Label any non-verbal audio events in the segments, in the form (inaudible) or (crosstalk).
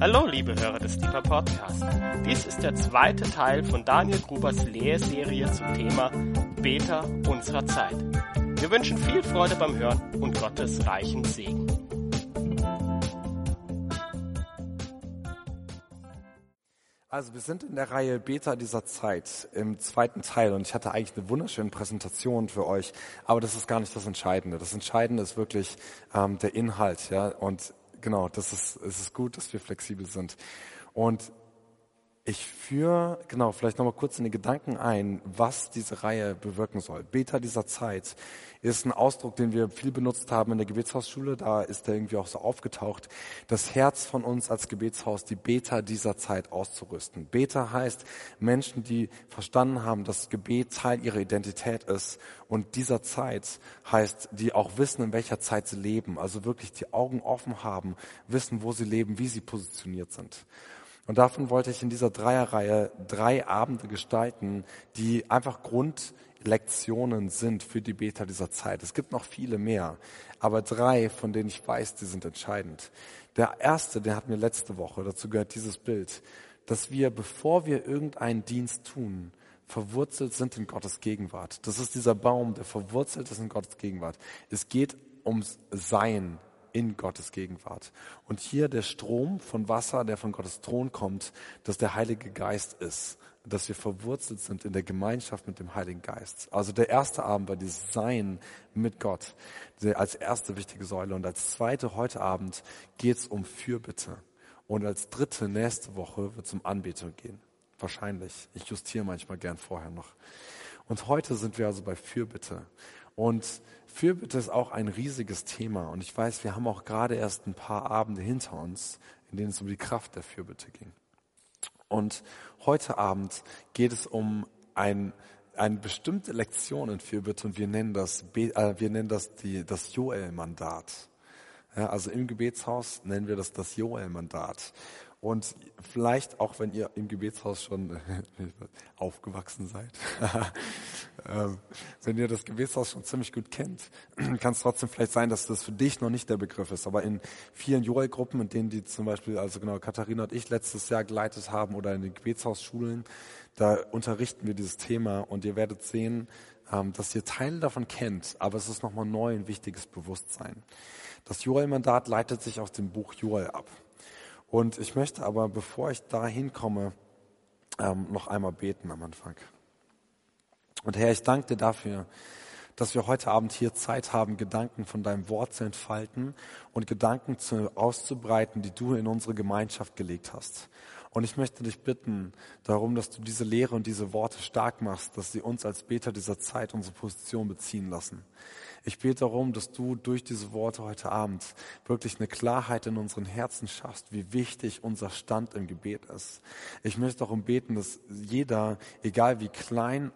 Hallo, liebe Hörer des Deeper Podcast. Dies ist der zweite Teil von Daniel Grubers Lehrserie zum Thema Beter unserer Zeit. Wir wünschen viel Freude beim Hören und Gottes reichen Segen. Also wir sind in der Reihe Beta dieser Zeit im zweiten Teil und ich hatte eigentlich eine wunderschöne Präsentation für euch, aber das ist gar nicht das Entscheidende. Das Entscheidende ist wirklich ähm, der Inhalt, ja. Und genau, das ist es ist gut, dass wir flexibel sind. Und ich führe, genau, vielleicht nochmal kurz in den Gedanken ein, was diese Reihe bewirken soll. Beta dieser Zeit ist ein Ausdruck, den wir viel benutzt haben in der Gebetshausschule. Da ist er irgendwie auch so aufgetaucht. Das Herz von uns als Gebetshaus, die Beta dieser Zeit auszurüsten. Beta heißt Menschen, die verstanden haben, dass Gebet Teil ihrer Identität ist. Und dieser Zeit heißt, die auch wissen, in welcher Zeit sie leben. Also wirklich die Augen offen haben, wissen, wo sie leben, wie sie positioniert sind. Und davon wollte ich in dieser Dreierreihe drei Abende gestalten, die einfach Grundlektionen sind für die Beter dieser Zeit. Es gibt noch viele mehr, aber drei, von denen ich weiß, die sind entscheidend. Der erste, der hat mir letzte Woche, dazu gehört dieses Bild, dass wir, bevor wir irgendeinen Dienst tun, verwurzelt sind in Gottes Gegenwart. Das ist dieser Baum, der verwurzelt ist in Gottes Gegenwart. Es geht ums Sein, in Gottes Gegenwart. Und hier der Strom von Wasser, der von Gottes Thron kommt, dass der Heilige Geist ist, dass wir verwurzelt sind in der Gemeinschaft mit dem Heiligen Geist. Also der erste Abend war dieses Sein mit Gott als erste wichtige Säule. Und als zweite heute Abend geht es um Fürbitte. Und als dritte nächste Woche wird es um Anbetung gehen. Wahrscheinlich. Ich justiere manchmal gern vorher noch. Und heute sind wir also bei Fürbitte. Und Fürbitte ist auch ein riesiges Thema. Und ich weiß, wir haben auch gerade erst ein paar Abende hinter uns, in denen es um die Kraft der Fürbitte ging. Und heute Abend geht es um ein, eine bestimmte Lektion in Fürbitte und wir nennen das, äh, wir nennen das die, das Joel-Mandat. Ja, also im Gebetshaus nennen wir das das Joel-Mandat. Und vielleicht auch, wenn ihr im Gebetshaus schon aufgewachsen seid, (laughs) ähm, wenn ihr das Gebetshaus schon ziemlich gut kennt, (clears throat) kann es trotzdem vielleicht sein, dass das für dich noch nicht der Begriff ist. Aber in vielen Joel-Gruppen, in denen die zum Beispiel, also genau Katharina und ich letztes Jahr geleitet haben oder in den Gebetshausschulen, da unterrichten wir dieses Thema und ihr werdet sehen, ähm, dass ihr Teile davon kennt, aber es ist nochmal neu ein wichtiges Bewusstsein. Das Joel-Mandat leitet sich aus dem Buch Joel ab. Und ich möchte aber, bevor ich da hinkomme, ähm, noch einmal beten am Anfang. Und Herr, ich danke dir dafür, dass wir heute Abend hier Zeit haben, Gedanken von deinem Wort zu entfalten und Gedanken zu, auszubreiten, die du in unsere Gemeinschaft gelegt hast. Und ich möchte dich bitten darum, dass du diese Lehre und diese Worte stark machst, dass sie uns als Beter dieser Zeit unsere Position beziehen lassen. Ich bete darum, dass du durch diese Worte heute Abend wirklich eine Klarheit in unseren Herzen schaffst, wie wichtig unser Stand im Gebet ist. Ich möchte darum beten, dass jeder, egal wie klein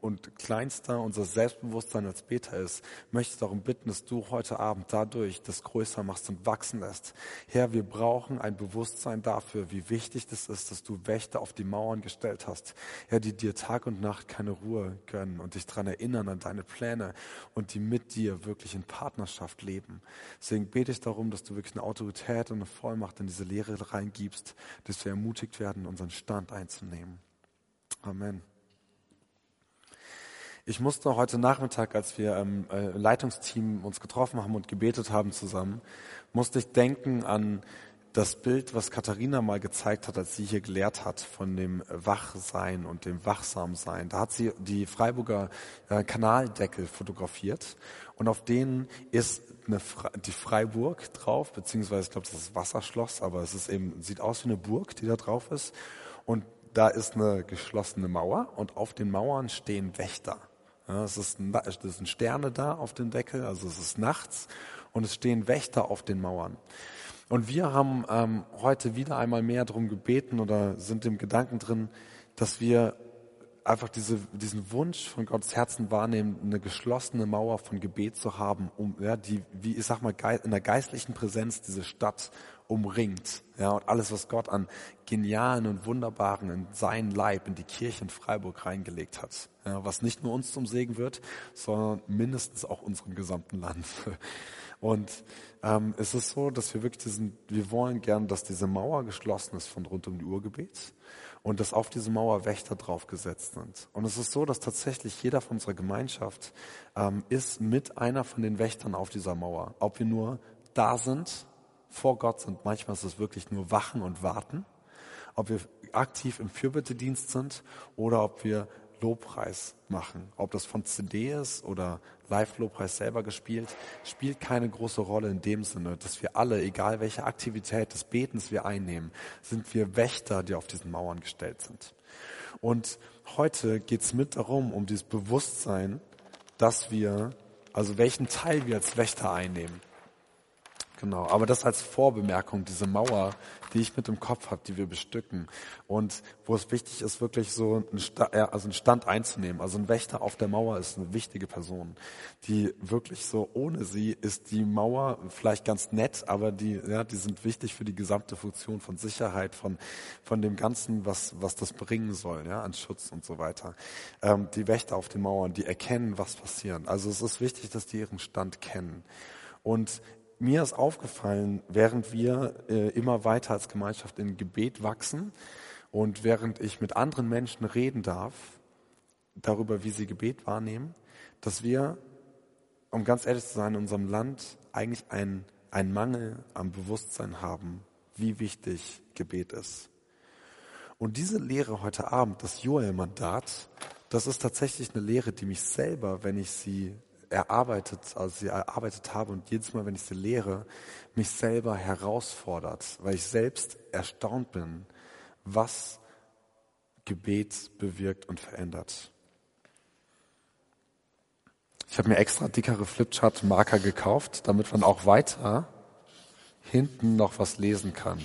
und kleinster unser Selbstbewusstsein als Beter ist, möchte ich darum bitten, dass du heute Abend dadurch das größer machst und wachsen lässt. Herr, wir brauchen ein Bewusstsein dafür, wie wichtig das ist, dass du Wächter auf die Mauern gestellt hast. Herr, die dir Tag und Nacht keine Ruhe gönnen und dich daran erinnern an deine Pläne und die mit dir wirklich in Partnerschaft leben. Deswegen bete ich darum, dass du wirklich eine Autorität und eine Vollmacht in diese Lehre reingibst, dass wir ermutigt werden, unseren Stand einzunehmen. Amen. Ich musste heute Nachmittag, als wir im äh, Leitungsteam uns getroffen haben und gebetet haben zusammen, musste ich denken an das Bild, was Katharina mal gezeigt hat, als sie hier gelehrt hat von dem Wachsein und dem Wachsamsein. Da hat sie die Freiburger äh, Kanaldeckel fotografiert und auf denen ist eine die Freiburg drauf, beziehungsweise ich glaube, das ist Wasserschloss, aber es ist eben sieht aus wie eine Burg, die da drauf ist. Und da ist eine geschlossene Mauer und auf den Mauern stehen Wächter. Ja, es, ist, es sind Sterne da auf dem Deckel, also es ist nachts und es stehen Wächter auf den Mauern. Und wir haben ähm, heute wieder einmal mehr darum gebeten oder sind im Gedanken drin, dass wir einfach diese, diesen Wunsch von Gottes Herzen wahrnehmen, eine geschlossene Mauer von Gebet zu haben, um ja, die, wie ich sag mal, in der geistlichen Präsenz diese Stadt umringt. Ja, und alles, was Gott an genialen und wunderbaren in seinen Leib, in die Kirche in Freiburg reingelegt hat. Ja, was nicht nur uns zum Segen wird, sondern mindestens auch unserem gesamten Land. (laughs) Und ähm, es ist so, dass wir wirklich diesen, wir wollen gern, dass diese Mauer geschlossen ist von rund um die Urgebet und dass auf diese Mauer Wächter draufgesetzt sind. Und es ist so, dass tatsächlich jeder von unserer Gemeinschaft ähm, ist mit einer von den Wächtern auf dieser Mauer. Ob wir nur da sind, vor Gott sind, manchmal ist es wirklich nur Wachen und Warten. Ob wir aktiv im Fürbittedienst sind oder ob wir Lobpreis machen. Ob das von CD ist oder Live-Lobpreis selber gespielt, spielt keine große Rolle in dem Sinne, dass wir alle, egal welche Aktivität des Betens wir einnehmen, sind wir Wächter, die auf diesen Mauern gestellt sind. Und heute geht es mit darum, um dieses Bewusstsein, dass wir, also welchen Teil wir als Wächter einnehmen. Genau, aber das als Vorbemerkung, diese Mauer, die ich mit im Kopf habe, die wir bestücken und wo es wichtig ist, wirklich so einen, Sta also einen Stand einzunehmen. Also ein Wächter auf der Mauer ist eine wichtige Person, die wirklich so, ohne sie ist die Mauer vielleicht ganz nett, aber die, ja, die sind wichtig für die gesamte Funktion von Sicherheit, von, von dem Ganzen, was, was das bringen soll, ja, an Schutz und so weiter. Ähm, die Wächter auf den Mauern, die erkennen, was passiert. Also es ist wichtig, dass die ihren Stand kennen. Und mir ist aufgefallen, während wir äh, immer weiter als Gemeinschaft in Gebet wachsen und während ich mit anderen Menschen reden darf, darüber, wie sie Gebet wahrnehmen, dass wir, um ganz ehrlich zu sein, in unserem Land eigentlich einen Mangel am Bewusstsein haben, wie wichtig Gebet ist. Und diese Lehre heute Abend, das Joel-Mandat, das ist tatsächlich eine Lehre, die mich selber, wenn ich sie erarbeitet, also sie erarbeitet habe und jedes Mal, wenn ich sie lehre, mich selber herausfordert, weil ich selbst erstaunt bin, was Gebet bewirkt und verändert. Ich habe mir extra dickere Flipchart-Marker gekauft, damit man auch weiter hinten noch was lesen kann.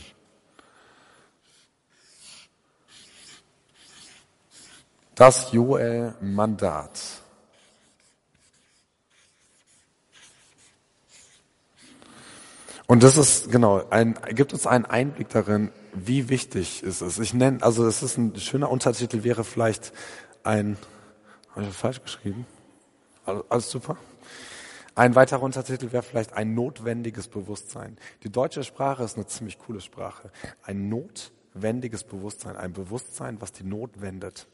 Das Joel-Mandat. Und das ist, genau, ein, gibt uns einen Einblick darin, wie wichtig ist es. Ich nenne, also es ist ein schöner Untertitel, wäre vielleicht ein, habe ich das falsch geschrieben? Alles, super? Ein weiterer Untertitel wäre vielleicht ein notwendiges Bewusstsein. Die deutsche Sprache ist eine ziemlich coole Sprache. Ein notwendiges Bewusstsein, ein Bewusstsein, was die Not wendet.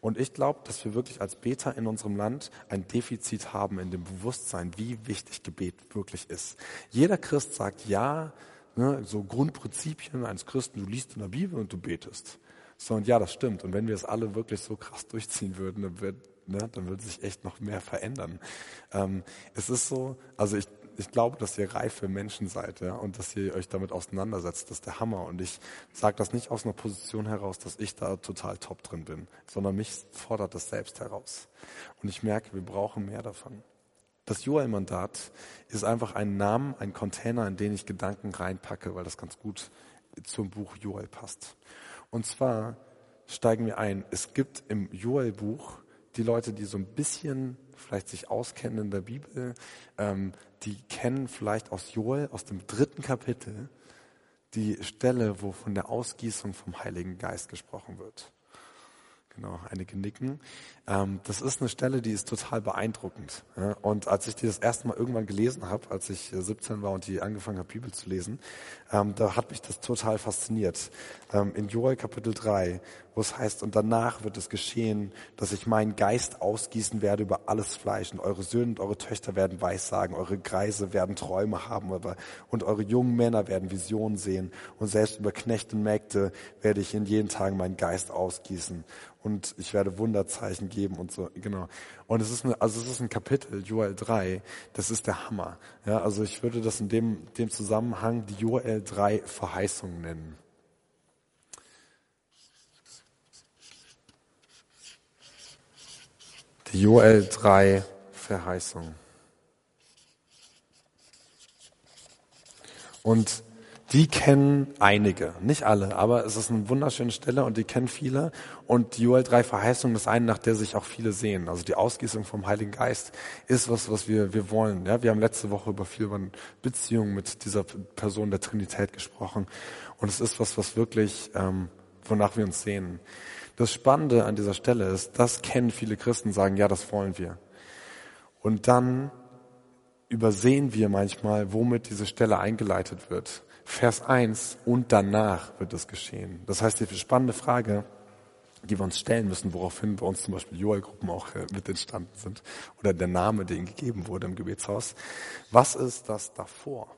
Und ich glaube, dass wir wirklich als Beter in unserem Land ein Defizit haben in dem Bewusstsein, wie wichtig Gebet wirklich ist. Jeder Christ sagt ja, ne, so Grundprinzipien eines Christen, du liest in der Bibel und du betest. So, und ja, das stimmt. Und wenn wir es alle wirklich so krass durchziehen würden, dann wird, ne, dann würde sich echt noch mehr verändern. Ähm, es ist so, also ich ich glaube, dass ihr reife Menschen seid ja, und dass ihr euch damit auseinandersetzt. Das ist der Hammer. Und ich sage das nicht aus einer Position heraus, dass ich da total top drin bin, sondern mich fordert das selbst heraus. Und ich merke, wir brauchen mehr davon. Das Joel-Mandat ist einfach ein Namen, ein Container, in den ich Gedanken reinpacke, weil das ganz gut zum Buch Joel passt. Und zwar steigen wir ein. Es gibt im Joel-Buch die Leute, die so ein bisschen vielleicht sich auskennen in der Bibel, ähm, die kennen vielleicht aus Joel, aus dem dritten Kapitel, die Stelle, wo von der Ausgießung vom Heiligen Geist gesprochen wird. Genau, einige nicken. Ähm, das ist eine Stelle, die ist total beeindruckend. Ja? Und als ich die das erste Mal irgendwann gelesen habe, als ich 17 äh, war und die angefangen habe, Bibel zu lesen, ähm, da hat mich das total fasziniert. Ähm, in Joel Kapitel 3, wo es heißt, und danach wird es geschehen, dass ich meinen Geist ausgießen werde über alles Fleisch und eure Söhne und eure Töchter werden Weissagen, eure Greise werden Träume haben und eure jungen Männer werden Visionen sehen und selbst über Knechte und Mägde werde ich in jeden Tagen meinen Geist ausgießen und ich werde Wunderzeichen geben und so, genau. Und es ist eine, also es ist ein Kapitel, Joel 3, das ist der Hammer. Ja, also ich würde das in dem, dem Zusammenhang die Joel 3 Verheißung nennen. Die Joel 3 Verheißung. Und die kennen einige, nicht alle, aber es ist eine wunderschöne Stelle und die kennen viele. Und die Joel 3 Verheißung ist eine, nach der sich auch viele sehen. Also die Ausgießung vom Heiligen Geist ist was, was wir, wir wollen. Ja, wir haben letzte Woche über viel über Beziehungen mit dieser Person der Trinität gesprochen. Und es ist was, was wirklich, ähm, wonach wir uns sehen. Das Spannende an dieser Stelle ist, das kennen viele Christen, sagen, ja, das wollen wir. Und dann übersehen wir manchmal, womit diese Stelle eingeleitet wird. Vers 1 und danach wird es geschehen. Das heißt, die spannende Frage, die wir uns stellen müssen, woraufhin bei uns zum Beispiel Joel-Gruppen auch äh, mit entstanden sind oder der Name, ihnen gegeben wurde im Gebetshaus. Was ist das davor?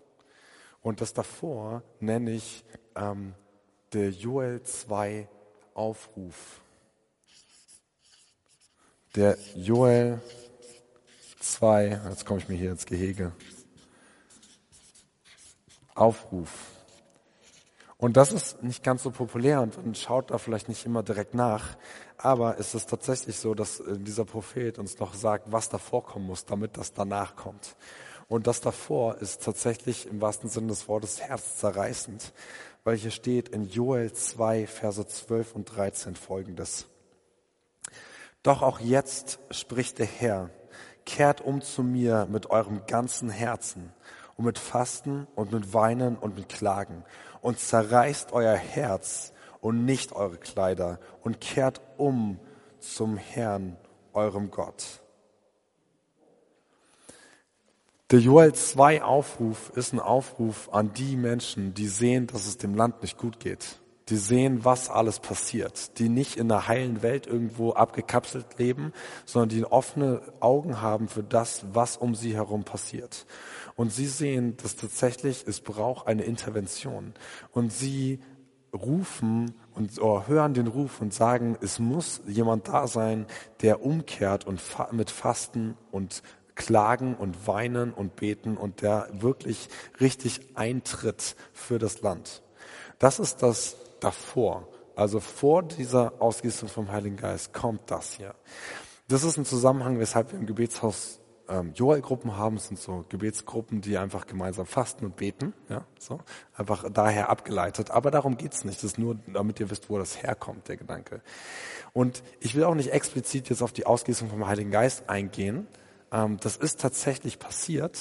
Und das davor nenne ich ähm, der Joel 2 Aufruf. Der Joel 2, jetzt komme ich mir hier ins Gehege. Aufruf. Und das ist nicht ganz so populär und man schaut da vielleicht nicht immer direkt nach. Aber es ist tatsächlich so, dass äh, dieser Prophet uns noch sagt, was davor kommen muss, damit das danach kommt. Und das davor ist tatsächlich im wahrsten Sinne des Wortes herzzerreißend, weil hier steht in Joel 2, Verse 12 und 13 folgendes. Doch auch jetzt spricht der Herr, kehrt um zu mir mit eurem ganzen Herzen und mit Fasten und mit Weinen und mit Klagen und zerreißt euer Herz und nicht eure Kleider und kehrt um zum Herrn, eurem Gott. Der Joel 2 Aufruf ist ein Aufruf an die Menschen, die sehen, dass es dem Land nicht gut geht. Die sehen, was alles passiert. Die nicht in einer heilen Welt irgendwo abgekapselt leben, sondern die offene Augen haben für das, was um sie herum passiert. Und sie sehen, dass tatsächlich es braucht eine Intervention. Und sie rufen und oh, hören den Ruf und sagen, es muss jemand da sein, der umkehrt und fa mit Fasten und klagen und weinen und beten und der wirklich richtig eintritt für das Land. Das ist das davor. Also vor dieser Ausgießung vom Heiligen Geist kommt das hier. Das ist ein Zusammenhang, weshalb wir im Gebetshaus ähm, Joel-Gruppen haben. Es sind so Gebetsgruppen, die einfach gemeinsam fasten und beten. Ja, so einfach daher abgeleitet. Aber darum geht's nicht. Das ist nur, damit ihr wisst, wo das herkommt, der Gedanke. Und ich will auch nicht explizit jetzt auf die Ausgießung vom Heiligen Geist eingehen, ähm, das ist tatsächlich passiert.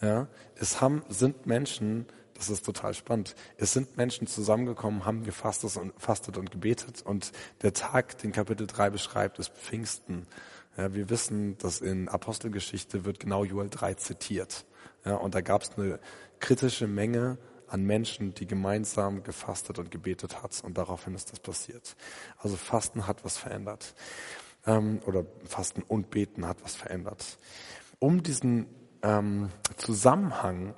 Ja, es haben, sind Menschen, das ist total spannend. Es sind Menschen zusammengekommen, haben gefastet und, fastet und gebetet und der Tag, den Kapitel 3 beschreibt, ist Pfingsten. Ja, wir wissen, dass in Apostelgeschichte wird genau Joel 3 zitiert. Ja, und da gab es eine kritische Menge an Menschen, die gemeinsam gefastet und gebetet hat und daraufhin ist das passiert. Also Fasten hat was verändert ähm, oder Fasten und Beten hat was verändert. Um diesen ähm, Zusammenhang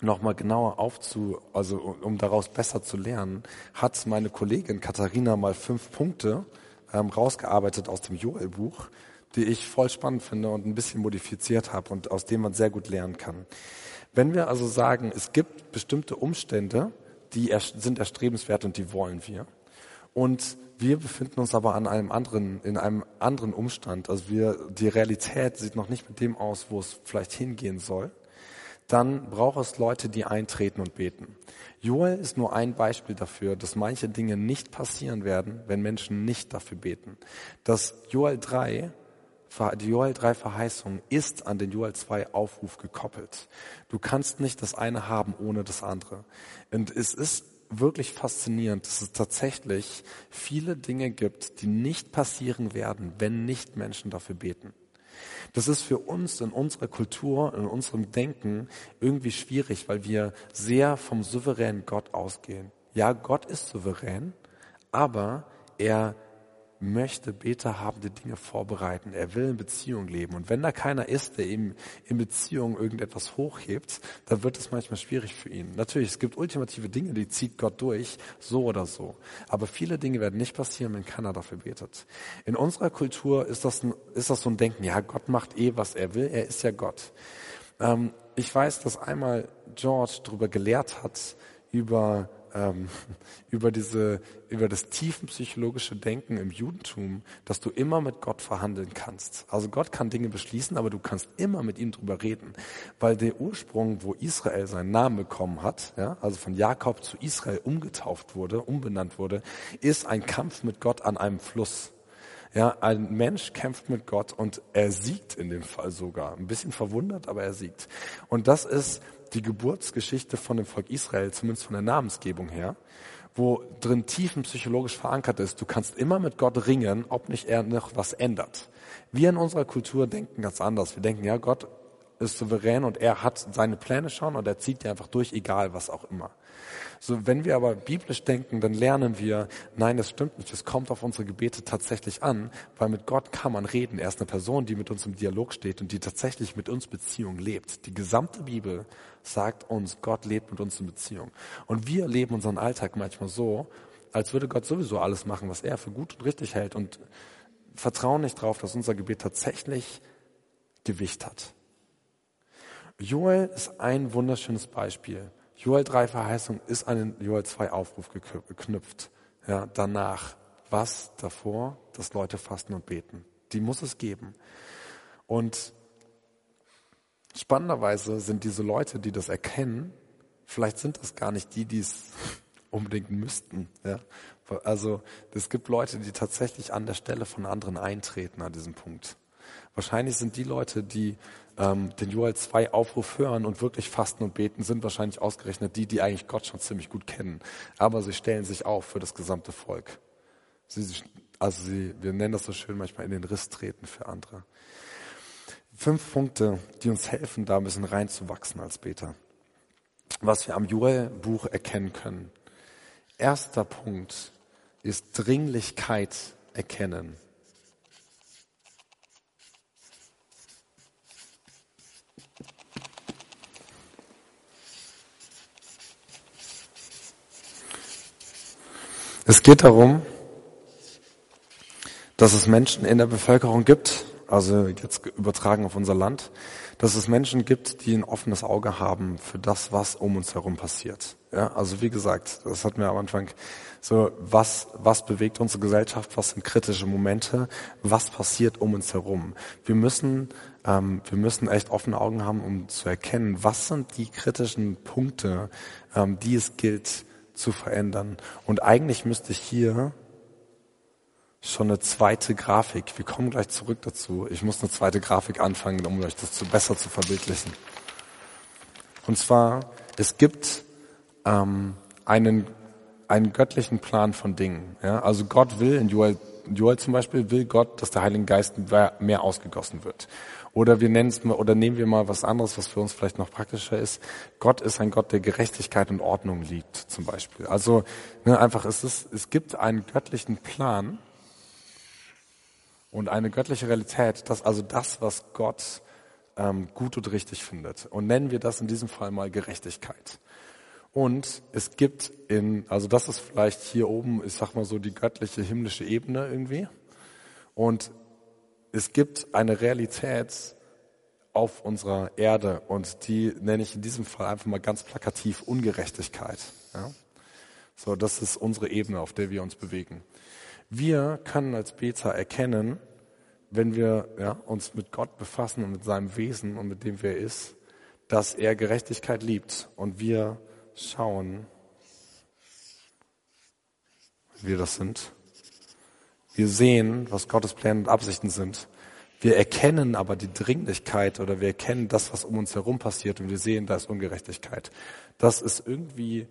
nochmal genauer aufzu, also um daraus besser zu lernen, hat meine Kollegin Katharina mal fünf Punkte ähm, rausgearbeitet aus dem Joel-Buch, die ich voll spannend finde und ein bisschen modifiziert habe und aus dem man sehr gut lernen kann. Wenn wir also sagen, es gibt bestimmte Umstände, die sind erstrebenswert und die wollen wir. Und wir befinden uns aber an einem anderen, in einem anderen Umstand. Also wir, die Realität sieht noch nicht mit dem aus, wo es vielleicht hingehen soll. Dann braucht es Leute, die eintreten und beten. Joel ist nur ein Beispiel dafür, dass manche Dinge nicht passieren werden, wenn Menschen nicht dafür beten. Das Joel 3 die Joel 3 Verheißung ist an den Joel 2 Aufruf gekoppelt. Du kannst nicht das eine haben ohne das andere. Und es ist wirklich faszinierend, dass es tatsächlich viele Dinge gibt, die nicht passieren werden, wenn nicht Menschen dafür beten. Das ist für uns in unserer Kultur, in unserem Denken irgendwie schwierig, weil wir sehr vom souveränen Gott ausgehen. Ja, Gott ist souverän, aber er möchte Beter haben, die Dinge vorbereiten. Er will in Beziehung leben. Und wenn da keiner ist, der ihm in Beziehung irgendetwas hochhebt, dann wird es manchmal schwierig für ihn. Natürlich, es gibt ultimative Dinge, die zieht Gott durch, so oder so. Aber viele Dinge werden nicht passieren, wenn keiner dafür betet. In unserer Kultur ist das, ein, ist das so ein Denken, ja, Gott macht eh, was er will. Er ist ja Gott. Ähm, ich weiß, dass einmal George darüber gelehrt hat, über ähm, (laughs) über diese, über das tiefenpsychologische Denken im Judentum, dass du immer mit Gott verhandeln kannst. Also Gott kann Dinge beschließen, aber du kannst immer mit ihm drüber reden, weil der Ursprung, wo Israel seinen Namen bekommen hat, ja, also von Jakob zu Israel umgetauft wurde, umbenannt wurde, ist ein Kampf mit Gott an einem Fluss. Ja, ein Mensch kämpft mit Gott und er siegt in dem Fall sogar. Ein bisschen verwundert, aber er siegt. Und das ist die Geburtsgeschichte von dem Volk Israel, zumindest von der Namensgebung her, wo drin tiefenpsychologisch verankert ist. Du kannst immer mit Gott ringen, ob nicht er noch was ändert. Wir in unserer Kultur denken ganz anders. Wir denken, ja, Gott ist souverän und er hat seine Pläne schon und er zieht die einfach durch, egal was auch immer. So, wenn wir aber biblisch denken, dann lernen wir, nein, das stimmt nicht. Es kommt auf unsere Gebete tatsächlich an, weil mit Gott kann man reden. Er ist eine Person, die mit uns im Dialog steht und die tatsächlich mit uns Beziehung lebt. Die gesamte Bibel sagt uns, Gott lebt mit uns in Beziehung. Und wir leben unseren Alltag manchmal so, als würde Gott sowieso alles machen, was er für gut und richtig hält und vertrauen nicht darauf, dass unser Gebet tatsächlich Gewicht hat. Joel ist ein wunderschönes Beispiel. Joel 3 Verheißung ist an den Joel 2 Aufruf geknüpft. Ja, danach. Was davor? Dass Leute fasten und beten. Die muss es geben. Und spannenderweise sind diese Leute, die das erkennen, vielleicht sind das gar nicht die, die es unbedingt müssten. Ja? Also es gibt Leute, die tatsächlich an der Stelle von anderen eintreten an diesem Punkt. Wahrscheinlich sind die Leute, die ähm, den Joel 2 Aufruf hören und wirklich fasten und beten, sind wahrscheinlich ausgerechnet die, die eigentlich Gott schon ziemlich gut kennen. Aber sie stellen sich auf für das gesamte Volk. Sie, also sie, wir nennen das so schön manchmal in den Riss treten für andere. Fünf Punkte, die uns helfen, da ein bisschen reinzuwachsen als Beter. Was wir am Joel-Buch erkennen können. Erster Punkt ist Dringlichkeit erkennen. Es geht darum, dass es Menschen in der Bevölkerung gibt, also jetzt übertragen auf unser Land, dass es Menschen gibt, die ein offenes Auge haben für das, was um uns herum passiert. Ja, also wie gesagt, das hatten wir am Anfang so, was, was bewegt unsere Gesellschaft, was sind kritische Momente, was passiert um uns herum. Wir müssen, ähm, wir müssen echt offene Augen haben, um zu erkennen, was sind die kritischen Punkte, ähm, die es gilt zu verändern. Und eigentlich müsste ich hier schon eine zweite Grafik, wir kommen gleich zurück dazu, ich muss eine zweite Grafik anfangen, um euch das zu, besser zu verbildlichen. Und zwar, es gibt ähm, einen, einen göttlichen Plan von Dingen. Ja? Also Gott will, in Joel, Joel zum Beispiel, will Gott, dass der Heilige Geist mehr ausgegossen wird. Oder wir nennen es mal, oder nehmen wir mal was anderes, was für uns vielleicht noch praktischer ist. Gott ist ein Gott, der Gerechtigkeit und Ordnung liebt, zum Beispiel. Also ne, einfach ist es, es gibt einen göttlichen Plan und eine göttliche Realität, dass also das, was Gott ähm, gut und richtig findet. Und nennen wir das in diesem Fall mal Gerechtigkeit. Und es gibt in, also das ist vielleicht hier oben, ich sag mal so die göttliche himmlische Ebene irgendwie. Und es gibt eine Realität auf unserer Erde und die nenne ich in diesem Fall einfach mal ganz plakativ Ungerechtigkeit. Ja? So, das ist unsere Ebene, auf der wir uns bewegen. Wir können als Beter erkennen, wenn wir ja, uns mit Gott befassen und mit seinem Wesen und mit dem, wer er ist, dass er Gerechtigkeit liebt und wir schauen, wir das sind. Wir sehen, was Gottes Pläne und Absichten sind. Wir erkennen aber die Dringlichkeit oder wir erkennen das, was um uns herum passiert und wir sehen, da ist Ungerechtigkeit. Das ist irgendwie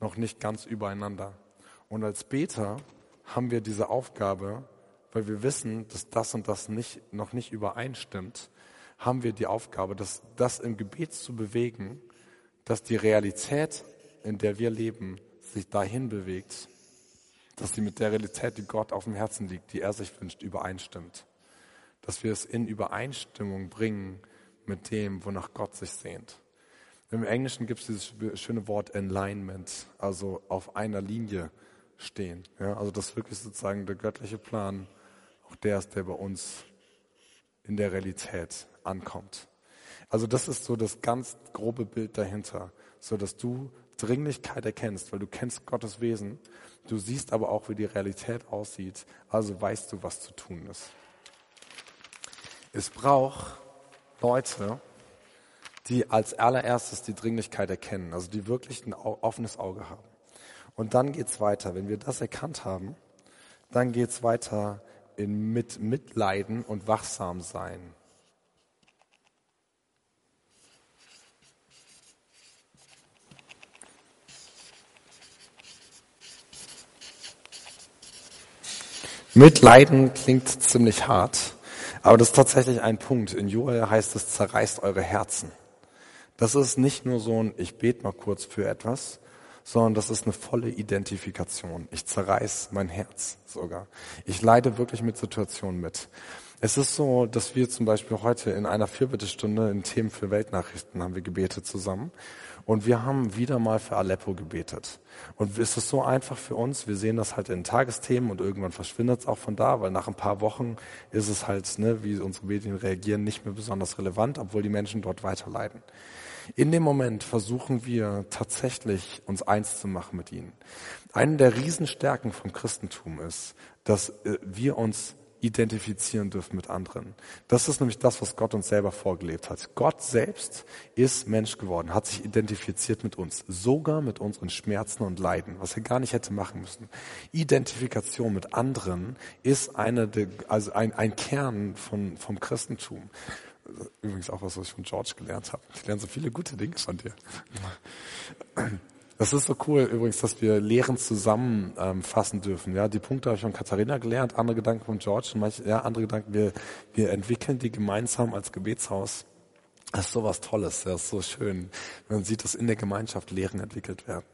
noch nicht ganz übereinander. Und als Beter haben wir diese Aufgabe, weil wir wissen, dass das und das nicht, noch nicht übereinstimmt, haben wir die Aufgabe, dass das im Gebet zu bewegen, dass die Realität, in der wir leben, sich dahin bewegt, dass sie mit der Realität, die Gott auf dem Herzen liegt, die er sich wünscht, übereinstimmt. Dass wir es in Übereinstimmung bringen mit dem, wonach Gott sich sehnt. Im Englischen gibt es dieses schöne Wort Alignment, also auf einer Linie stehen. Ja, also das wirklich sozusagen der göttliche Plan, auch der ist, der bei uns in der Realität ankommt. Also das ist so das ganz grobe Bild dahinter, so dass du Dringlichkeit erkennst, weil du kennst Gottes Wesen, du siehst aber auch, wie die Realität aussieht, also weißt du, was zu tun ist. Es braucht Leute, die als allererstes die Dringlichkeit erkennen, also die wirklich ein offenes Auge haben. Und dann geht's weiter. Wenn wir das erkannt haben, dann geht's weiter in mit Mitleiden und wachsam sein. Mitleiden klingt ziemlich hart, aber das ist tatsächlich ein Punkt. In Joel heißt es, zerreißt eure Herzen. Das ist nicht nur so ein, ich bete mal kurz für etwas, sondern das ist eine volle Identifikation. Ich zerreiß mein Herz sogar. Ich leide wirklich mit Situationen mit. Es ist so, dass wir zum Beispiel heute in einer Vierbittestunde in Themen für Weltnachrichten haben wir gebetet zusammen. Und wir haben wieder mal für Aleppo gebetet. Und es ist so einfach für uns. Wir sehen das halt in Tagesthemen und irgendwann verschwindet es auch von da, weil nach ein paar Wochen ist es halt, ne, wie unsere Medien reagieren, nicht mehr besonders relevant, obwohl die Menschen dort weiter leiden. In dem Moment versuchen wir tatsächlich uns eins zu machen mit ihnen. Eine der Riesenstärken vom Christentum ist, dass äh, wir uns identifizieren dürfen mit anderen. Das ist nämlich das, was Gott uns selber vorgelebt hat. Gott selbst ist Mensch geworden, hat sich identifiziert mit uns, sogar mit unseren Schmerzen und Leiden, was er gar nicht hätte machen müssen. Identifikation mit anderen ist eine, also ein, ein Kern von, vom Christentum. Übrigens auch was, was ich von George gelernt habe. Ich lerne so viele gute Dinge von dir. Das ist so cool übrigens, dass wir Lehren zusammenfassen ähm, dürfen. Ja, die Punkte habe ich von Katharina gelernt, andere Gedanken von George und manche, ja, andere Gedanken. Wir, wir entwickeln die gemeinsam als Gebetshaus. Das ist sowas Tolles, das ist so schön. Man sieht, dass in der Gemeinschaft Lehren entwickelt werden.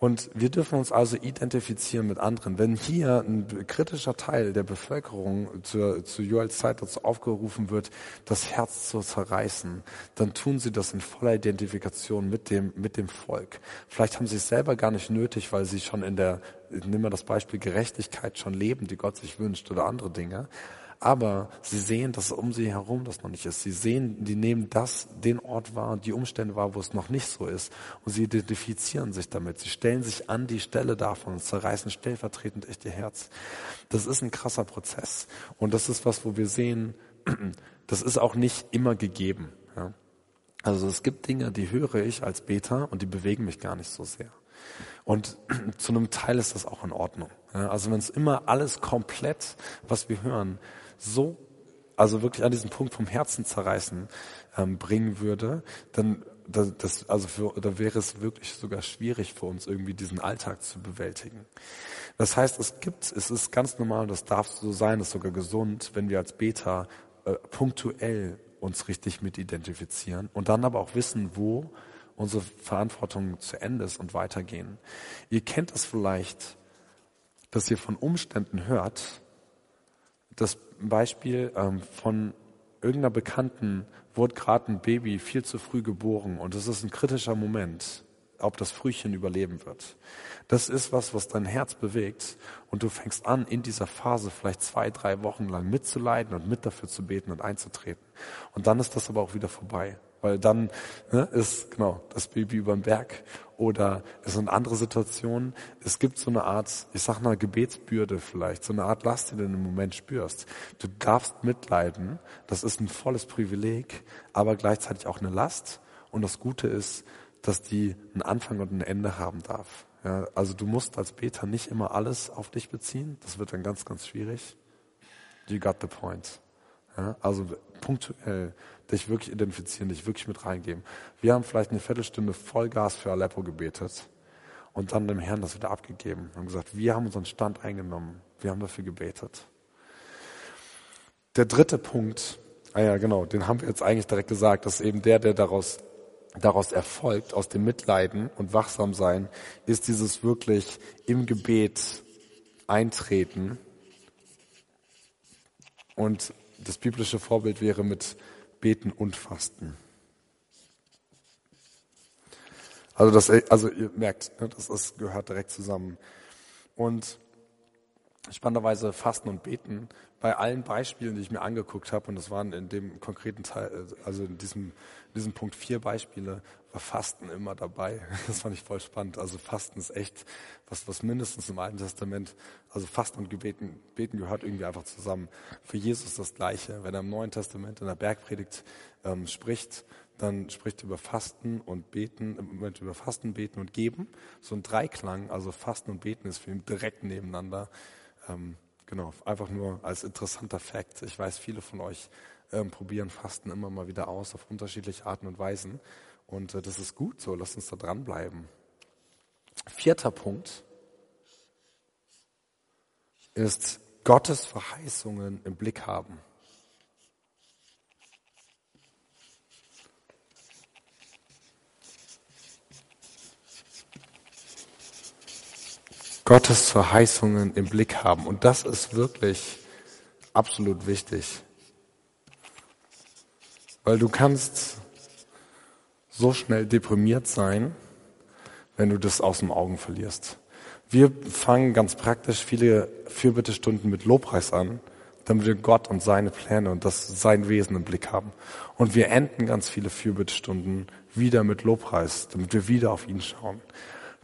Und wir dürfen uns also identifizieren mit anderen. Wenn hier ein kritischer Teil der Bevölkerung zu, zu Joels Zeit dazu aufgerufen wird, das Herz zu zerreißen, dann tun sie das in voller Identifikation mit dem, mit dem Volk. Vielleicht haben sie es selber gar nicht nötig, weil sie schon in der, nimm mal das Beispiel Gerechtigkeit schon leben, die Gott sich wünscht oder andere Dinge aber sie sehen, dass um sie herum das noch nicht ist. Sie sehen, die nehmen das, den Ort wahr, die Umstände wahr, wo es noch nicht so ist. Und sie identifizieren sich damit. Sie stellen sich an die Stelle davon und zerreißen stellvertretend echt ihr Herz. Das ist ein krasser Prozess. Und das ist was, wo wir sehen, (clears throat) das ist auch nicht immer gegeben. Ja? Also es gibt Dinge, die höre ich als Beta und die bewegen mich gar nicht so sehr. Und (clears throat) zu einem Teil ist das auch in Ordnung. Also wenn es immer alles komplett, was wir hören, so, also wirklich an diesen Punkt vom Herzen zerreißen ähm, bringen würde, dann das, also für, da wäre es wirklich sogar schwierig für uns irgendwie diesen Alltag zu bewältigen. Das heißt, es gibt, es ist ganz normal, das darf so sein, das ist sogar gesund, wenn wir als Beta äh, punktuell uns richtig mit identifizieren und dann aber auch wissen, wo unsere Verantwortung zu Ende ist und weitergehen. Ihr kennt es vielleicht, dass ihr von Umständen hört, das Beispiel ähm, von irgendeiner Bekannten wurde gerade ein Baby viel zu früh geboren und es ist ein kritischer Moment, ob das Frühchen überleben wird. Das ist was, was dein Herz bewegt und du fängst an, in dieser Phase vielleicht zwei, drei Wochen lang mitzuleiden und mit dafür zu beten und einzutreten. Und dann ist das aber auch wieder vorbei. Weil dann ne, ist genau das Baby über den Berg oder es sind andere Situationen. Es gibt so eine Art, ich sag mal Gebetsbürde vielleicht, so eine Art Last, die du im Moment spürst. Du darfst mitleiden, das ist ein volles Privileg, aber gleichzeitig auch eine Last. Und das Gute ist, dass die einen Anfang und ein Ende haben darf. Ja, also du musst als Beter nicht immer alles auf dich beziehen. Das wird dann ganz, ganz schwierig. You got the point. Ja, also punktuell dich wirklich identifizieren, dich wirklich mit reingeben. Wir haben vielleicht eine Viertelstunde Vollgas für Aleppo gebetet und dann dem Herrn das wieder abgegeben und gesagt, wir haben unseren Stand eingenommen, wir haben dafür gebetet. Der dritte Punkt, ah ja genau, den haben wir jetzt eigentlich direkt gesagt, dass eben der, der daraus daraus erfolgt, aus dem Mitleiden und Wachsamsein, ist dieses wirklich im Gebet eintreten. Und das biblische Vorbild wäre mit Beten und Fasten. Also das, also ihr merkt, ne, das ist, gehört direkt zusammen. Und spannenderweise Fasten und Beten bei allen Beispielen, die ich mir angeguckt habe, und das waren in dem konkreten Teil, also in diesem, in diesem Punkt vier Beispiele, war Fasten immer dabei. (laughs) Das fand ich voll spannend. Also Fasten ist echt was, was mindestens im Alten Testament, also Fasten und Gebeten, Beten gehört irgendwie einfach zusammen. Für Jesus das Gleiche. Wenn er im Neuen Testament in der Bergpredigt ähm, spricht, dann spricht er über Fasten und Beten, im Moment über Fasten, Beten und Geben. So ein Dreiklang, also Fasten und Beten ist für ihn direkt nebeneinander. Ähm, genau, einfach nur als interessanter Fakt. Ich weiß, viele von euch ähm, probieren Fasten immer mal wieder aus auf unterschiedliche Arten und Weisen. Und äh, das ist gut so, lasst uns da dranbleiben. Vierter Punkt ist Gottes Verheißungen im Blick haben. Gottes Verheißungen im Blick haben. Und das ist wirklich absolut wichtig. Weil du kannst so schnell deprimiert sein, wenn du das aus den Augen verlierst. Wir fangen ganz praktisch viele Fürbittestunden mit Lobpreis an, damit wir Gott und seine Pläne und das sein Wesen im Blick haben. Und wir enden ganz viele Fürbittestunden wieder mit Lobpreis, damit wir wieder auf ihn schauen.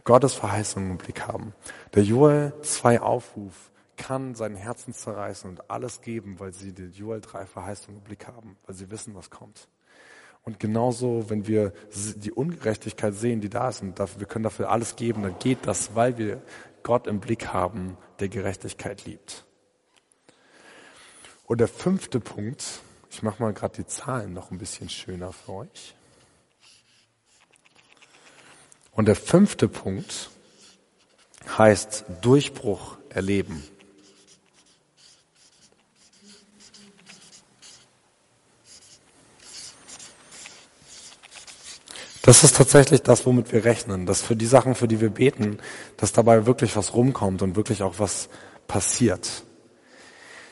Gottes Verheißungen im Blick haben. Der Joel 2 Aufruf kann sein Herzen zerreißen und alles geben, weil sie die Joel 3 Verheißungen im Blick haben, weil sie wissen, was kommt. Und genauso, wenn wir die Ungerechtigkeit sehen, die da ist, und wir können dafür alles geben, dann geht das, weil wir Gott im Blick haben, der Gerechtigkeit liebt. Und der fünfte Punkt, ich mache mal gerade die Zahlen noch ein bisschen schöner für euch. Und der fünfte Punkt heißt Durchbruch erleben. Das ist tatsächlich das, womit wir rechnen, dass für die Sachen, für die wir beten, dass dabei wirklich was rumkommt und wirklich auch was passiert.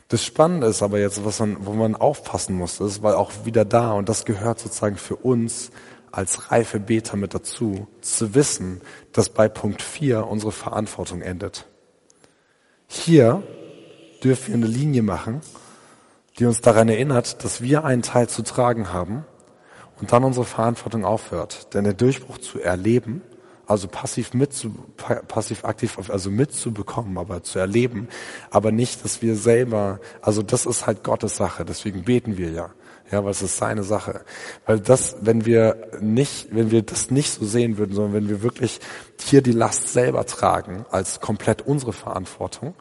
Das Spannende ist aber jetzt, was man, wo man aufpassen muss, ist, weil auch wieder da, und das gehört sozusagen für uns als reife Beter mit dazu, zu wissen, dass bei Punkt 4 unsere Verantwortung endet. Hier dürfen wir eine Linie machen, die uns daran erinnert, dass wir einen Teil zu tragen haben und dann unsere Verantwortung aufhört. Denn der Durchbruch zu erleben, also passiv mit zu, passiv aktiv, also mitzubekommen, aber zu erleben, aber nicht, dass wir selber, also das ist halt Gottes Sache, deswegen beten wir ja. Ja, weil es ist seine Sache. Weil das, wenn wir nicht, wenn wir das nicht so sehen würden, sondern wenn wir wirklich hier die Last selber tragen, als komplett unsere Verantwortung,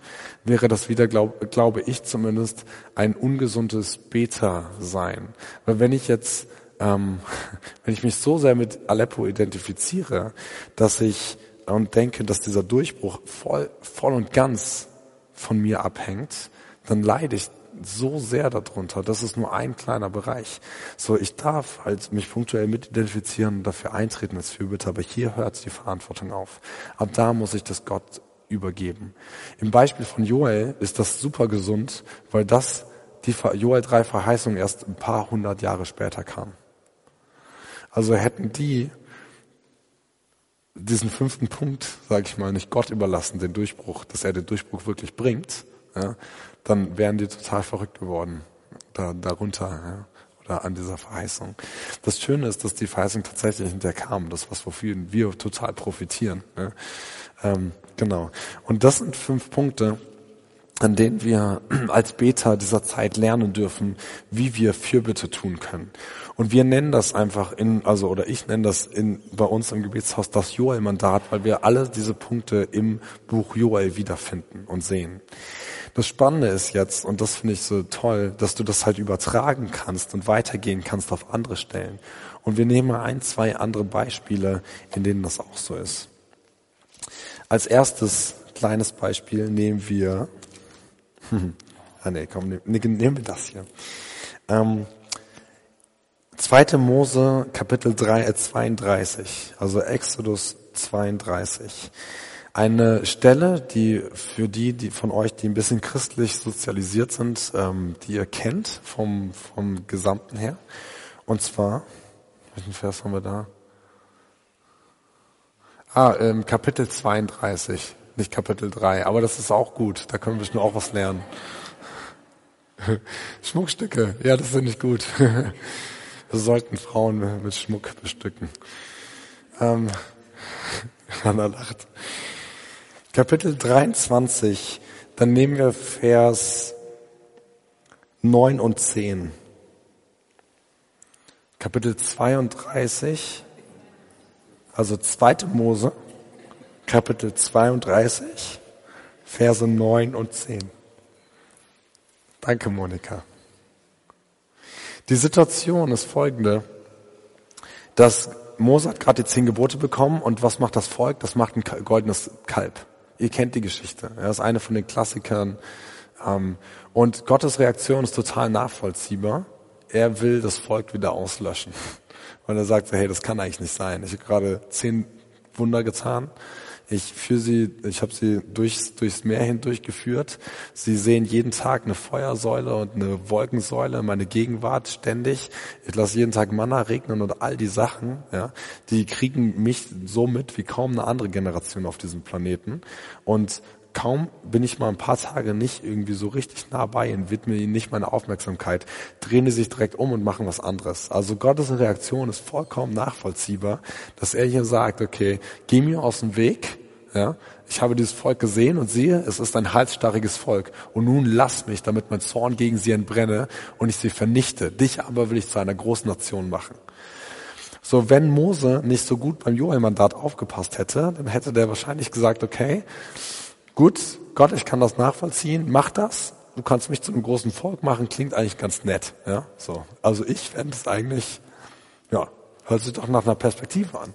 wäre das wieder, glaub, glaube ich zumindest, ein ungesundes Beta sein. Weil wenn ich jetzt, ähm, (laughs) wenn ich mich so sehr mit Aleppo identifiziere, dass ich und denke, dass dieser Durchbruch voll, voll und ganz von mir abhängt, dann leide ich so sehr darunter. Das ist nur ein kleiner Bereich. So, ich darf halt mich punktuell mit identifizieren und dafür eintreten als Fürbitter, aber hier hört die Verantwortung auf. Ab da muss ich das Gott übergeben. Im Beispiel von Joel ist das super gesund, weil das die Joel 3 Verheißung erst ein paar hundert Jahre später kam. Also hätten die diesen fünften Punkt, sage ich mal, nicht Gott überlassen, den Durchbruch, dass er den Durchbruch wirklich bringt, ja, dann wären die total verrückt geworden da, darunter ja, oder an dieser Verheißung. Das Schöne ist, dass die Verheißung tatsächlich hinterher kam. Das was wofür wir total profitieren. Ja. Ähm, genau. Und das sind fünf Punkte, an denen wir als Beta dieser Zeit lernen dürfen, wie wir Fürbitte tun können. Und wir nennen das einfach in, also oder ich nenne das in, bei uns im Gebetshaus das Joel-Mandat, weil wir alle diese Punkte im Buch Joel wiederfinden und sehen. Das Spannende ist jetzt, und das finde ich so toll, dass du das halt übertragen kannst und weitergehen kannst auf andere Stellen. Und wir nehmen mal ein, zwei andere Beispiele, in denen das auch so ist. Als erstes kleines Beispiel nehmen wir, (laughs) ah nee, komm, nehmen, nehmen wir das hier. Ähm, 2. Mose Kapitel 3, 32, also Exodus 32. Eine Stelle, die für die, die von euch, die ein bisschen christlich sozialisiert sind, ähm, die ihr kennt vom, vom Gesamten her. Und zwar, welchen Vers haben wir da? Ah, ähm, Kapitel 32, nicht Kapitel 3. Aber das ist auch gut. Da können wir schon auch was lernen. (laughs) Schmuckstücke, ja, das finde ich gut. (laughs) Wir sollten Frauen mit Schmuck bestücken. Ähm, (laughs) Anna lacht. Kapitel 23, dann nehmen wir Vers 9 und 10. Kapitel 32, also 2. Mose, Kapitel 32, Verse 9 und 10. Danke, Monika. Die Situation ist folgende, dass Mose hat gerade die zehn Gebote bekommen und was macht das Volk? Das macht ein goldenes Kalb. Ihr kennt die Geschichte. Er ist eine von den Klassikern. Ähm, und Gottes Reaktion ist total nachvollziehbar. Er will das Volk wieder auslöschen. (laughs) Weil er sagt, hey, das kann eigentlich nicht sein. Ich habe gerade zehn Wunder getan. Ich führe sie, ich habe sie durchs, durchs Meer hindurch geführt. Sie sehen jeden Tag eine Feuersäule und eine Wolkensäule, meine Gegenwart ständig. Ich lasse jeden Tag Manna regnen und all die Sachen, ja, die kriegen mich so mit wie kaum eine andere Generation auf diesem Planeten. Und kaum bin ich mal ein paar Tage nicht irgendwie so richtig nah bei ihnen, widme ihnen nicht meine Aufmerksamkeit, drehen die sich direkt um und machen was anderes. Also Gottes Reaktion ist vollkommen nachvollziehbar, dass er hier sagt, okay, geh mir aus dem Weg, ja, ich habe dieses Volk gesehen und siehe, es ist ein halsstarriges Volk. Und nun lass mich, damit mein Zorn gegen sie entbrenne und ich sie vernichte. Dich aber will ich zu einer großen Nation machen. So, wenn Mose nicht so gut beim Joel-Mandat aufgepasst hätte, dann hätte der wahrscheinlich gesagt, okay, gut, Gott, ich kann das nachvollziehen, mach das. Du kannst mich zu einem großen Volk machen, klingt eigentlich ganz nett, ja, so. Also ich fände es eigentlich, ja, hört sich doch nach einer Perspektive an.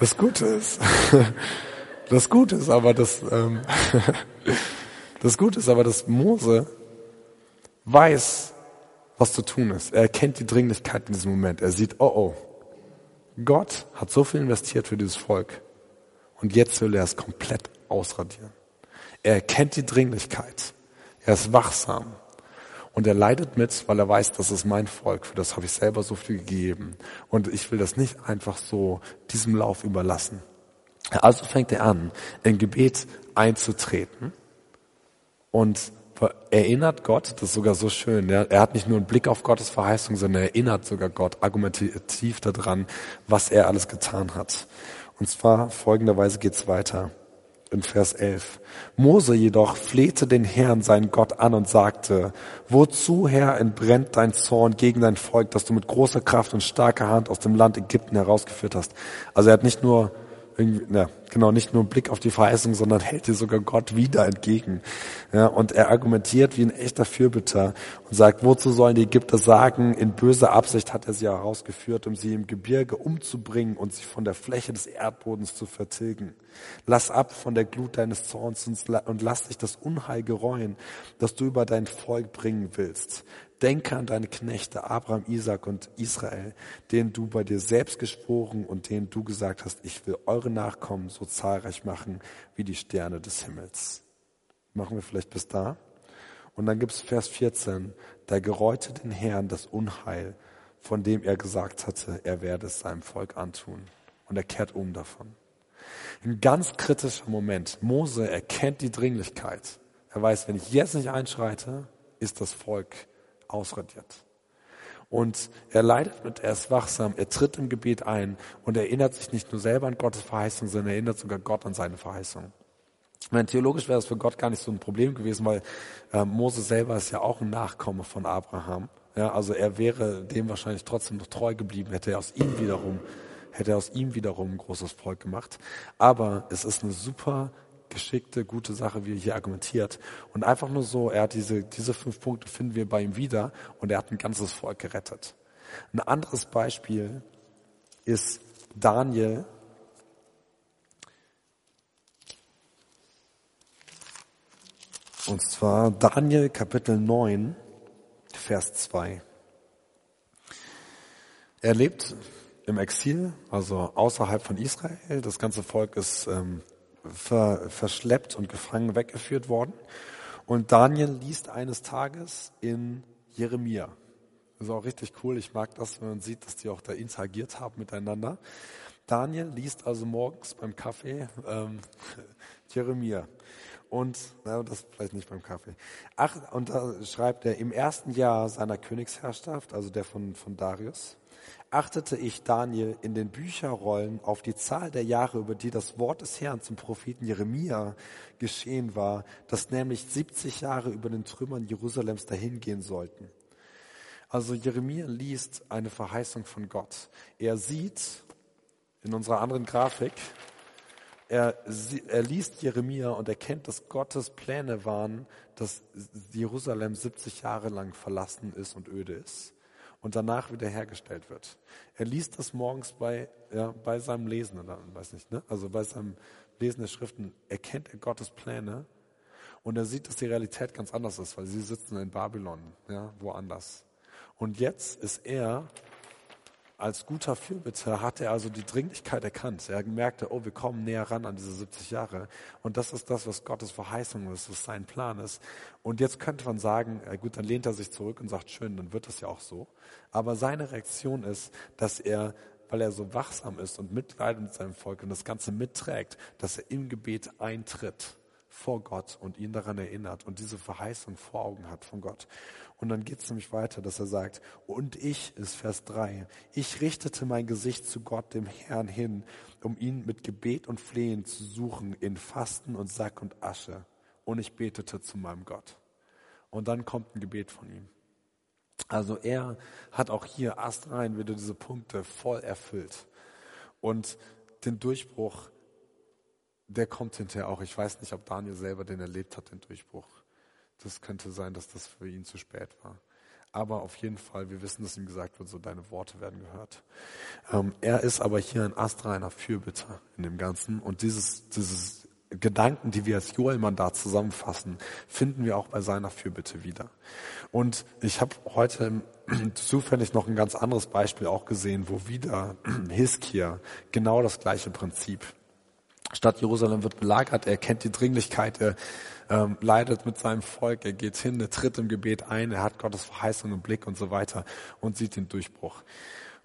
Das Gute ist, (laughs) das Gute ist aber, dass, ähm, (laughs) das Gute ist aber, dass Mose weiß, was zu tun ist. Er erkennt die Dringlichkeit in diesem Moment. Er sieht, oh oh, Gott hat so viel investiert für dieses Volk und jetzt will er es komplett ausradieren. Er erkennt die Dringlichkeit. Er ist wachsam. Und er leidet mit, weil er weiß, das ist mein Volk, für das habe ich selber so viel gegeben. Und ich will das nicht einfach so diesem Lauf überlassen. Also fängt er an, in Gebet einzutreten und erinnert Gott, das ist sogar so schön, ja, er hat nicht nur einen Blick auf Gottes Verheißung, sondern er erinnert sogar Gott argumentativ daran, was er alles getan hat. Und zwar folgenderweise geht's weiter in Vers 11. Mose jedoch flehte den Herrn, seinen Gott, an und sagte, wozu, Herr, entbrennt dein Zorn gegen dein Volk, das du mit großer Kraft und starker Hand aus dem Land Ägypten herausgeführt hast? Also er hat nicht nur irgendwie, na, genau, nicht nur einen Blick auf die Verheißung, sondern hält dir sogar Gott wieder entgegen. Ja, und er argumentiert wie ein echter Fürbitter und sagt, wozu sollen die Ägypter sagen, in böser Absicht hat er sie herausgeführt, um sie im Gebirge umzubringen und sie von der Fläche des Erdbodens zu vertilgen. Lass ab von der Glut deines Zorns und lass dich das Unheil gereuen, das du über dein Volk bringen willst. Denke an deine Knechte Abraham, Isaac und Israel, denen du bei dir selbst geschworen und denen du gesagt hast, ich will eure Nachkommen so zahlreich machen wie die Sterne des Himmels. Machen wir vielleicht bis da? Und dann gibt's Vers 14, da gereute den Herrn das Unheil, von dem er gesagt hatte, er werde es seinem Volk antun. Und er kehrt um davon. Ein ganz kritischer Moment. Mose erkennt die Dringlichkeit. Er weiß, wenn ich jetzt nicht einschreite, ist das Volk ausradiert. Und er leidet mit, er ist wachsam, er tritt im Gebet ein und erinnert sich nicht nur selber an Gottes Verheißung, sondern erinnert sogar Gott an seine Verheißung. Meine, theologisch wäre es für Gott gar nicht so ein Problem gewesen, weil äh, Moses selber ist ja auch ein Nachkomme von Abraham. Ja, also er wäre dem wahrscheinlich trotzdem noch treu geblieben, hätte er aus ihm wiederum, hätte aus ihm wiederum ein großes Volk gemacht. Aber es ist eine super geschickte, gute Sache, wie er hier argumentiert. Und einfach nur so, er hat diese, diese fünf Punkte finden wir bei ihm wieder und er hat ein ganzes Volk gerettet. Ein anderes Beispiel ist Daniel. Und zwar Daniel Kapitel 9, Vers 2. Er lebt im Exil, also außerhalb von Israel. Das ganze Volk ist ähm, ver, verschleppt und gefangen weggeführt worden. Und Daniel liest eines Tages in Jeremia. Das ist auch richtig cool. Ich mag das, wenn man sieht, dass die auch da interagiert haben miteinander. Daniel liest also morgens beim Kaffee ähm, (laughs) Jeremia. Und, na, das vielleicht nicht beim Kaffee. Ach, und da schreibt er, im ersten Jahr seiner Königsherrschaft, also der von, von Darius, achtete ich Daniel in den Bücherrollen auf die Zahl der Jahre, über die das Wort des Herrn zum Propheten Jeremia geschehen war, dass nämlich 70 Jahre über den Trümmern Jerusalems dahingehen sollten. Also Jeremia liest eine Verheißung von Gott. Er sieht in unserer anderen Grafik, er, er liest Jeremia und erkennt, dass Gottes Pläne waren, dass Jerusalem 70 Jahre lang verlassen ist und öde ist und danach wiederhergestellt wird. Er liest das morgens bei, ja, bei seinem Lesen oder weiß nicht, ne? Also bei seinem Lesen der Schriften erkennt er Gottes Pläne und er sieht, dass die Realität ganz anders ist, weil sie sitzen in Babylon, ja, woanders. Und jetzt ist er als guter Fürbitter hat er also die Dringlichkeit erkannt. Er merkte, oh, wir kommen näher ran an diese 70 Jahre. Und das ist das, was Gottes Verheißung ist, was sein Plan ist. Und jetzt könnte man sagen, gut, dann lehnt er sich zurück und sagt, schön, dann wird das ja auch so. Aber seine Reaktion ist, dass er, weil er so wachsam ist und mitleidet mit seinem Volk und das Ganze mitträgt, dass er im Gebet eintritt vor Gott und ihn daran erinnert und diese Verheißung vor Augen hat von Gott. Und dann geht es nämlich weiter, dass er sagt, und ich ist Vers 3, ich richtete mein Gesicht zu Gott, dem Herrn, hin, um ihn mit Gebet und Flehen zu suchen in Fasten und Sack und Asche. Und ich betete zu meinem Gott. Und dann kommt ein Gebet von ihm. Also er hat auch hier astrein wieder diese Punkte voll erfüllt. Und den Durchbruch, der kommt hinterher auch. Ich weiß nicht, ob Daniel selber den erlebt hat, den Durchbruch. Das könnte sein, dass das für ihn zu spät war. Aber auf jeden Fall, wir wissen, dass ihm gesagt wird, so deine Worte werden gehört. Ähm, er ist aber hier ein astreiner Fürbitter in dem Ganzen. Und dieses, dieses Gedanken, die wir als Joel-Mandat zusammenfassen, finden wir auch bei seiner Fürbitte wieder. Und ich habe heute (clears throat) zufällig noch ein ganz anderes Beispiel auch gesehen, wo wieder (clears throat) Hiskia genau das gleiche Prinzip. Stadt Jerusalem wird belagert, er kennt die Dringlichkeit, er ähm, leidet mit seinem Volk, er geht hin, er tritt im Gebet ein, er hat Gottes Verheißung im Blick und so weiter und sieht den Durchbruch.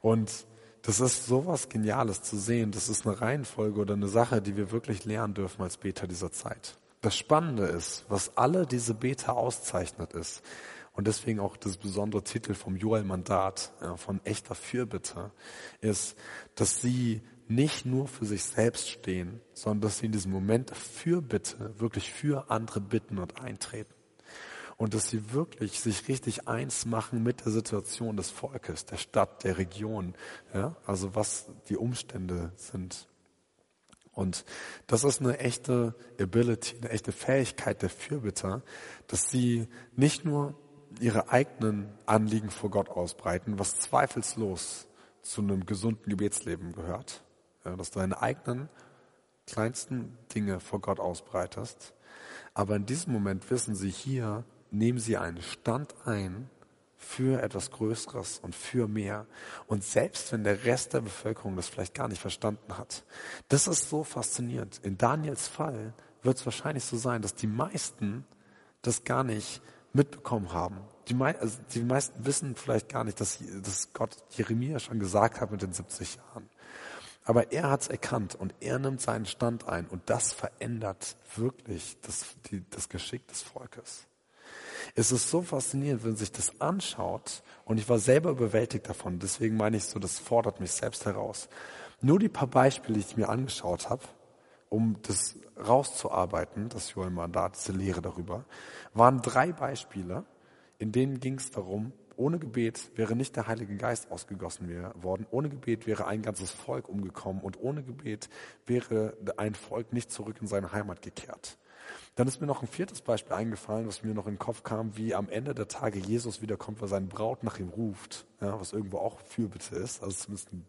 Und das ist sowas Geniales zu sehen. Das ist eine Reihenfolge oder eine Sache, die wir wirklich lernen dürfen als Beter dieser Zeit. Das Spannende ist, was alle diese Beter auszeichnet ist, und deswegen auch das besondere Titel vom Joel-Mandat, ja, von echter Fürbitter, ist, dass sie nicht nur für sich selbst stehen, sondern dass sie in diesem Moment für Bitte wirklich für andere bitten und eintreten. Und dass sie wirklich sich richtig eins machen mit der Situation des Volkes, der Stadt, der Region, ja, also was die Umstände sind. Und das ist eine echte Ability, eine echte Fähigkeit der Fürbitter, dass sie nicht nur ihre eigenen Anliegen vor Gott ausbreiten, was zweifelslos zu einem gesunden Gebetsleben gehört, ja, dass du deine eigenen kleinsten Dinge vor Gott ausbreitest. Aber in diesem Moment wissen sie, hier nehmen sie einen Stand ein für etwas Größeres und für mehr. Und selbst wenn der Rest der Bevölkerung das vielleicht gar nicht verstanden hat, das ist so faszinierend. In Daniels Fall wird es wahrscheinlich so sein, dass die meisten das gar nicht mitbekommen haben. Die, mei also die meisten wissen vielleicht gar nicht, dass, dass Gott Jeremia schon gesagt hat mit den 70 Jahren. Aber er hat es erkannt und er nimmt seinen Stand ein und das verändert wirklich das, die, das Geschick des Volkes. Es ist so faszinierend, wenn man sich das anschaut und ich war selber überwältigt davon. Deswegen meine ich so, das fordert mich selbst heraus. Nur die paar Beispiele, die ich mir angeschaut habe, um das rauszuarbeiten, das Joel-Mandat, diese Lehre darüber, waren drei Beispiele, in denen ging es darum, ohne Gebet wäre nicht der Heilige Geist ausgegossen worden. Ohne Gebet wäre ein ganzes Volk umgekommen und ohne Gebet wäre ein Volk nicht zurück in seine Heimat gekehrt. Dann ist mir noch ein viertes Beispiel eingefallen, was mir noch in den Kopf kam, wie am Ende der Tage Jesus wiederkommt, weil seine Braut nach ihm ruft, ja, was irgendwo auch Fürbitte ist, also zumindest ein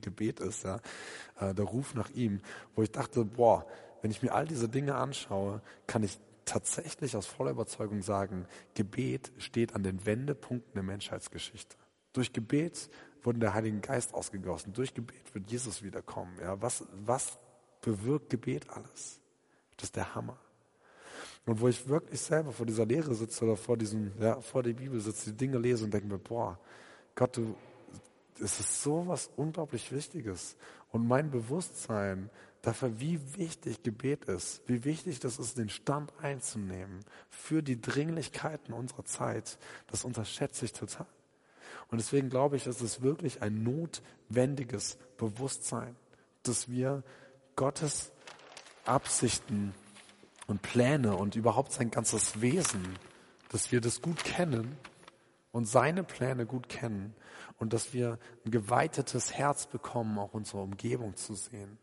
Gebet ist, ja, äh, der Ruf nach ihm, wo ich dachte, boah, wenn ich mir all diese Dinge anschaue, kann ich tatsächlich aus voller Überzeugung sagen, Gebet steht an den Wendepunkten der Menschheitsgeschichte. Durch Gebet wurde der Heilige Geist ausgegossen. Durch Gebet wird Jesus wiederkommen. Ja, was, was bewirkt Gebet alles? Das ist der Hammer. Und wo ich wirklich selber vor dieser Lehre sitze oder vor diesem, ja, vor der Bibel sitze, die Dinge lese und denke mir, boah, Gott, du, es ist so was unglaublich Wichtiges. Und mein Bewusstsein dafür, wie wichtig Gebet ist, wie wichtig das ist, den Stand einzunehmen für die Dringlichkeiten unserer Zeit, das unterschätze ich total. Und deswegen glaube ich, ist es wirklich ein notwendiges Bewusstsein, dass wir Gottes Absichten und Pläne und überhaupt sein ganzes Wesen, dass wir das gut kennen und seine Pläne gut kennen und dass wir ein geweitetes Herz bekommen, auch unsere Umgebung zu sehen.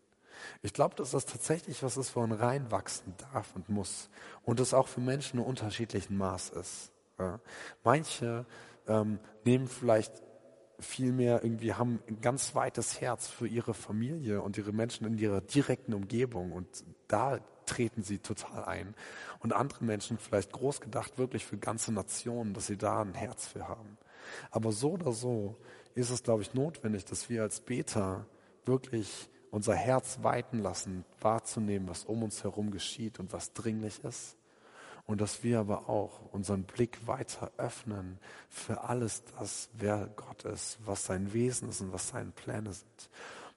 Ich glaube, dass das tatsächlich was ist, wo man reinwachsen darf und muss. Und das auch für Menschen in unterschiedlichen Maß ist. Ja. Manche ähm, nehmen vielleicht viel mehr irgendwie, haben ein ganz weites Herz für ihre Familie und ihre Menschen in ihrer direkten Umgebung. Und da treten sie total ein. Und andere Menschen vielleicht groß gedacht, wirklich für ganze Nationen, dass sie da ein Herz für haben. Aber so oder so ist es, glaube ich, notwendig, dass wir als Beter wirklich unser Herz weiten lassen, wahrzunehmen, was um uns herum geschieht und was dringlich ist. Und dass wir aber auch unseren Blick weiter öffnen für alles das, wer Gott ist, was sein Wesen ist und was seine Pläne sind.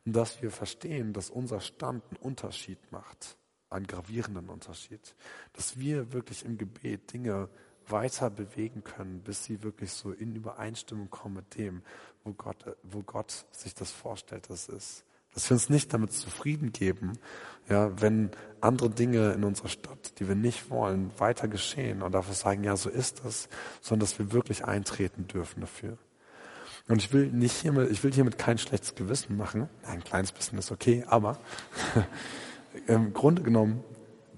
Und dass wir verstehen, dass unser Stand einen Unterschied macht, einen gravierenden Unterschied. Dass wir wirklich im Gebet Dinge weiter bewegen können, bis sie wirklich so in Übereinstimmung kommen mit dem, wo Gott, wo Gott sich das vorstellt, dass es ist. Dass wir uns nicht damit zufrieden geben, ja, wenn andere Dinge in unserer Stadt, die wir nicht wollen, weiter geschehen und dafür sagen, ja, so ist das, sondern dass wir wirklich eintreten dürfen dafür. Und ich will nicht hiermit, ich will hiermit kein schlechtes Gewissen machen. Ein kleines bisschen ist okay, aber (laughs) im Grunde genommen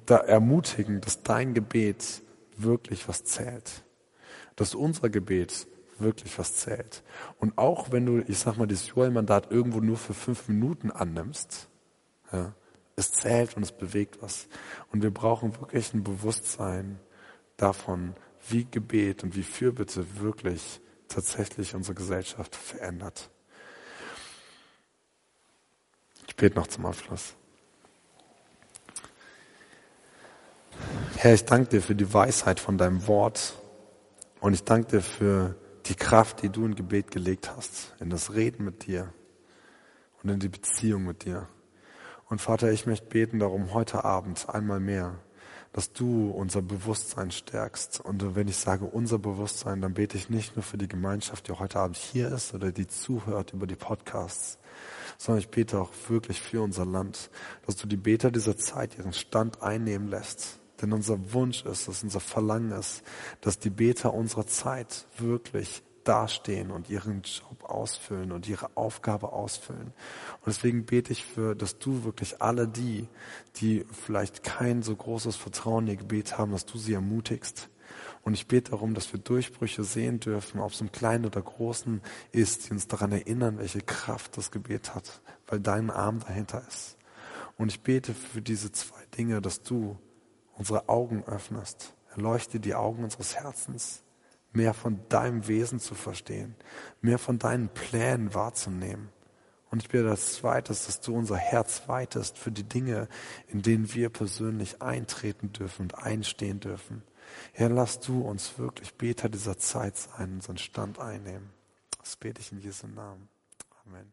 da ermutigen, dass dein Gebet wirklich was zählt. Dass unser Gebet wirklich was zählt. Und auch wenn du, ich sag mal, dieses Joel-Mandat irgendwo nur für fünf Minuten annimmst, ja, es zählt und es bewegt was. Und wir brauchen wirklich ein Bewusstsein davon, wie Gebet und wie Fürbitte wirklich tatsächlich unsere Gesellschaft verändert. Ich bete noch zum Abschluss. Herr, ich danke dir für die Weisheit von deinem Wort und ich danke dir für die Kraft, die du in Gebet gelegt hast, in das Reden mit dir und in die Beziehung mit dir. Und Vater, ich möchte beten darum heute Abend einmal mehr, dass du unser Bewusstsein stärkst. Und wenn ich sage unser Bewusstsein, dann bete ich nicht nur für die Gemeinschaft, die heute Abend hier ist oder die zuhört über die Podcasts, sondern ich bete auch wirklich für unser Land, dass du die Beter dieser Zeit ihren Stand einnehmen lässt denn unser Wunsch ist es, unser Verlangen ist, dass die Beter unserer Zeit wirklich dastehen und ihren Job ausfüllen und ihre Aufgabe ausfüllen. Und deswegen bete ich für, dass du wirklich alle die, die vielleicht kein so großes Vertrauen in ihr Gebet haben, dass du sie ermutigst. Und ich bete darum, dass wir Durchbrüche sehen dürfen, ob es im Kleinen oder Großen ist, die uns daran erinnern, welche Kraft das Gebet hat, weil dein Arm dahinter ist. Und ich bete für diese zwei Dinge, dass du unsere Augen öffnest. Erleuchte die Augen unseres Herzens, mehr von deinem Wesen zu verstehen, mehr von deinen Plänen wahrzunehmen. Und ich bitte als zweites, dass du unser Herz weitest für die Dinge, in denen wir persönlich eintreten dürfen und einstehen dürfen. Herr, lass du uns wirklich Beter dieser Zeit sein, unseren Stand einnehmen. Das bete ich in Jesu Namen. Amen.